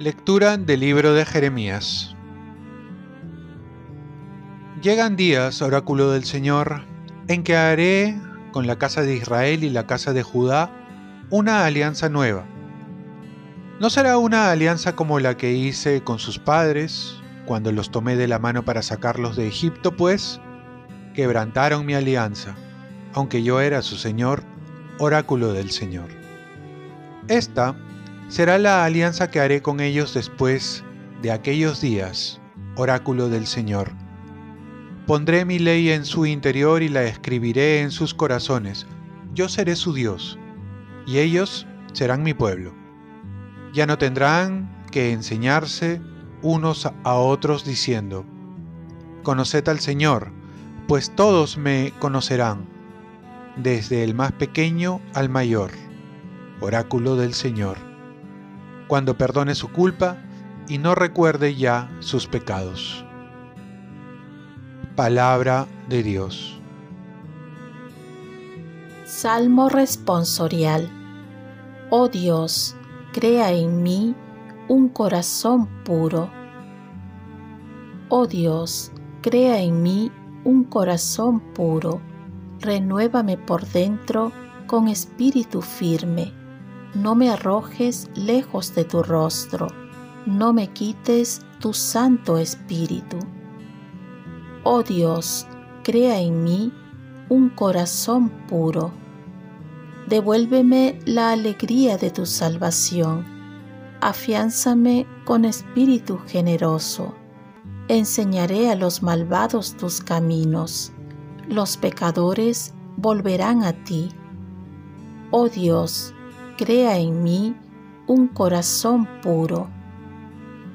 Lectura del libro de Jeremías. Llegan días, oráculo del Señor, en que haré con la casa de Israel y la casa de Judá una alianza nueva. No será una alianza como la que hice con sus padres, cuando los tomé de la mano para sacarlos de Egipto, pues quebrantaron mi alianza, aunque yo era su Señor, oráculo del Señor. Esta será la alianza que haré con ellos después de aquellos días, oráculo del Señor. Pondré mi ley en su interior y la escribiré en sus corazones. Yo seré su Dios, y ellos serán mi pueblo. Ya no tendrán que enseñarse unos a otros diciendo, Conoced al Señor, pues todos me conocerán, desde el más pequeño al mayor. Oráculo del Señor cuando perdone su culpa y no recuerde ya sus pecados. Palabra de Dios. Salmo responsorial. Oh Dios, crea en mí un corazón puro. Oh Dios, crea en mí un corazón puro. Renuévame por dentro con espíritu firme no me arrojes lejos de tu rostro, no me quites tu Santo Espíritu. Oh Dios, crea en mí un corazón puro. Devuélveme la alegría de tu salvación. Afiánzame con espíritu generoso. Enseñaré a los malvados tus caminos. Los pecadores volverán a ti. Oh Dios, crea en mí un corazón puro.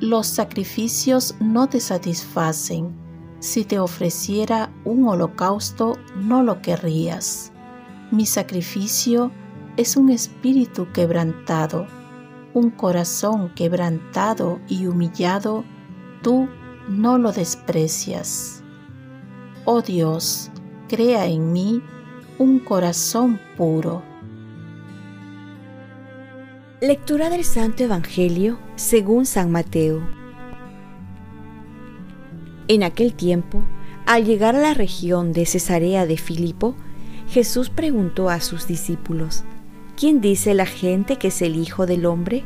Los sacrificios no te satisfacen. Si te ofreciera un holocausto, no lo querrías. Mi sacrificio es un espíritu quebrantado, un corazón quebrantado y humillado, tú no lo desprecias. Oh Dios, crea en mí un corazón puro Lectura del Santo Evangelio según San Mateo. En aquel tiempo, al llegar a la región de Cesarea de Filipo, Jesús preguntó a sus discípulos, ¿quién dice la gente que es el Hijo del Hombre?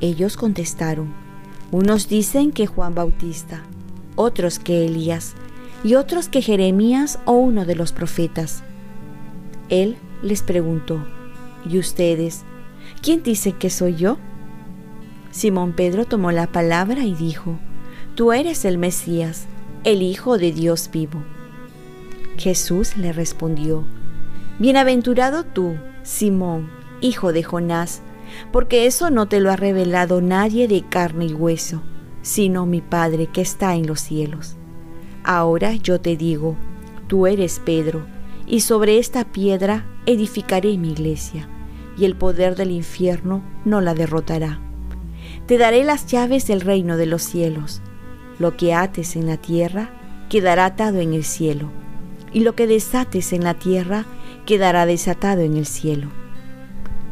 Ellos contestaron, unos dicen que Juan Bautista, otros que Elías, y otros que Jeremías o uno de los profetas. Él les preguntó, ¿y ustedes? ¿quién dice que soy yo? Simón Pedro tomó la palabra y dijo, Tú eres el Mesías, el Hijo de Dios vivo. Jesús le respondió, Bienaventurado tú, Simón, hijo de Jonás, porque eso no te lo ha revelado nadie de carne y hueso, sino mi Padre que está en los cielos. Ahora yo te digo, tú eres Pedro, y sobre esta piedra edificaré mi iglesia y el poder del infierno no la derrotará. Te daré las llaves del reino de los cielos. Lo que ates en la tierra quedará atado en el cielo, y lo que desates en la tierra quedará desatado en el cielo.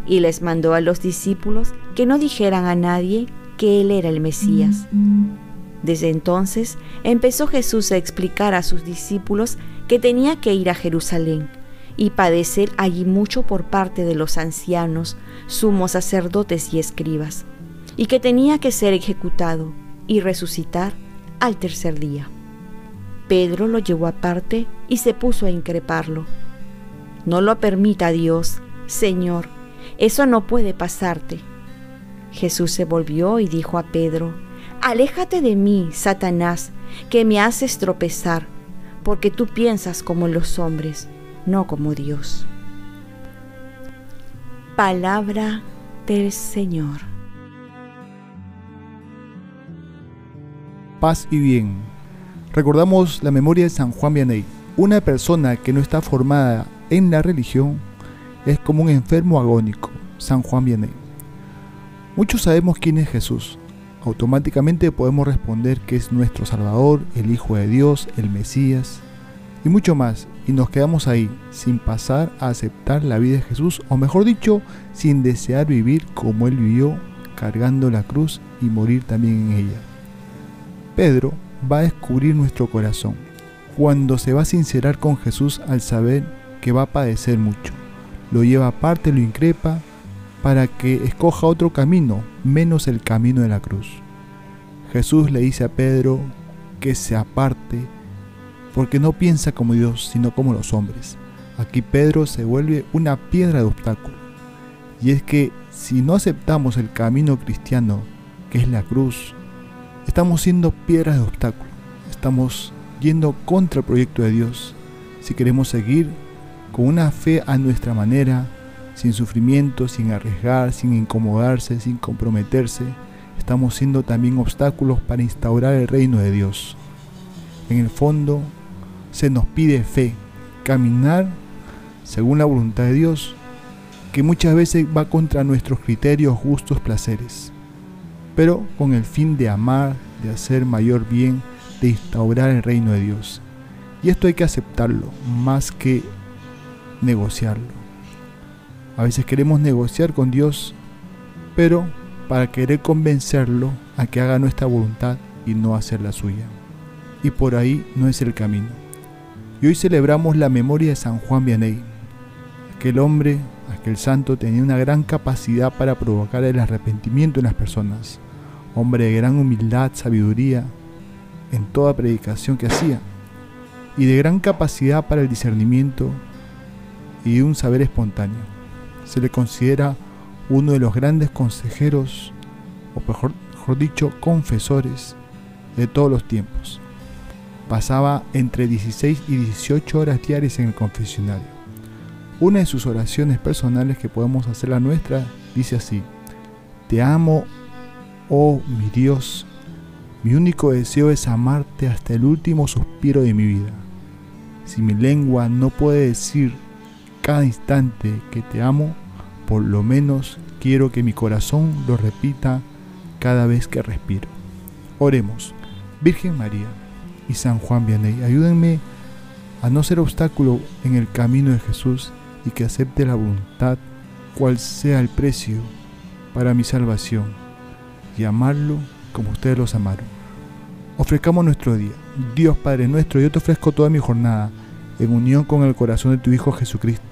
Y les mandó a los discípulos que no dijeran a nadie que él era el Mesías. Desde entonces empezó Jesús a explicar a sus discípulos que tenía que ir a Jerusalén y padecer allí mucho por parte de los ancianos, sumos sacerdotes y escribas, y que tenía que ser ejecutado y resucitar al tercer día. Pedro lo llevó aparte y se puso a increparlo. No lo permita Dios, Señor, eso no puede pasarte. Jesús se volvió y dijo a Pedro, Aléjate de mí, Satanás, que me haces tropezar, porque tú piensas como los hombres no como Dios. Palabra del Señor. Paz y bien. Recordamos la memoria de San Juan Vianney. Una persona que no está formada en la religión es como un enfermo agónico. San Juan Vianney. Muchos sabemos quién es Jesús. automáticamente podemos responder que es nuestro Salvador, el Hijo de Dios, el Mesías y mucho más, y nos quedamos ahí, sin pasar a aceptar la vida de Jesús, o mejor dicho, sin desear vivir como Él vivió, cargando la cruz y morir también en ella. Pedro va a descubrir nuestro corazón, cuando se va a sincerar con Jesús al saber que va a padecer mucho. Lo lleva aparte, lo increpa, para que escoja otro camino, menos el camino de la cruz. Jesús le dice a Pedro que se aparte, porque no piensa como Dios, sino como los hombres. Aquí Pedro se vuelve una piedra de obstáculo. Y es que si no aceptamos el camino cristiano, que es la cruz, estamos siendo piedras de obstáculo. Estamos yendo contra el proyecto de Dios. Si queremos seguir con una fe a nuestra manera, sin sufrimiento, sin arriesgar, sin incomodarse, sin comprometerse, estamos siendo también obstáculos para instaurar el reino de Dios. En el fondo, se nos pide fe, caminar según la voluntad de Dios, que muchas veces va contra nuestros criterios, gustos, placeres, pero con el fin de amar, de hacer mayor bien, de instaurar el reino de Dios. Y esto hay que aceptarlo, más que negociarlo. A veces queremos negociar con Dios, pero para querer convencerlo a que haga nuestra voluntad y no hacer la suya. Y por ahí no es el camino. Y hoy celebramos la memoria de San Juan Vianney. Aquel hombre, aquel santo, tenía una gran capacidad para provocar el arrepentimiento en las personas. Hombre de gran humildad, sabiduría en toda predicación que hacía. Y de gran capacidad para el discernimiento y un saber espontáneo. Se le considera uno de los grandes consejeros, o mejor, mejor dicho, confesores de todos los tiempos pasaba entre 16 y 18 horas diarias en el confesionario. Una de sus oraciones personales que podemos hacer la nuestra dice así, Te amo, oh mi Dios, mi único deseo es amarte hasta el último suspiro de mi vida. Si mi lengua no puede decir cada instante que te amo, por lo menos quiero que mi corazón lo repita cada vez que respiro. Oremos. Virgen María, y San Juan Vianney. Ayúdenme a no ser obstáculo en el camino de Jesús y que acepte la voluntad, cual sea el precio para mi salvación, y amarlo como ustedes los amaron. Ofrezcamos nuestro día. Dios Padre nuestro, yo te ofrezco toda mi jornada en unión con el corazón de tu Hijo Jesucristo,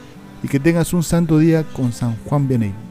y que tengas un santo día con San Juan Beney.